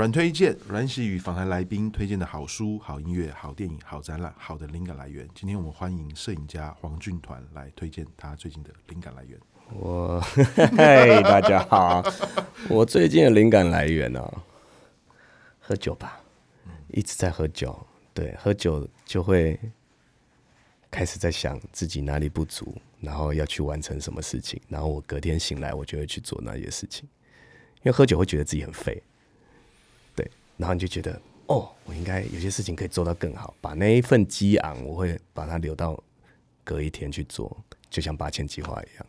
阮推荐，阮玺与访谈来宾推荐的好书、好音乐、好电影、好展览、好的灵感来源。今天我们欢迎摄影家黄俊团来推荐他最近的灵感来源。我嗨，大家好，我最近的灵感来源呢、啊，喝酒吧，一直在喝酒。对，喝酒就会开始在想自己哪里不足，然后要去完成什么事情，然后我隔天醒来，我就会去做那些事情。因为喝酒会觉得自己很废。然后你就觉得，哦，我应该有些事情可以做到更好，把那一份激昂，我会把它留到隔一天去做，就像八千计划一样。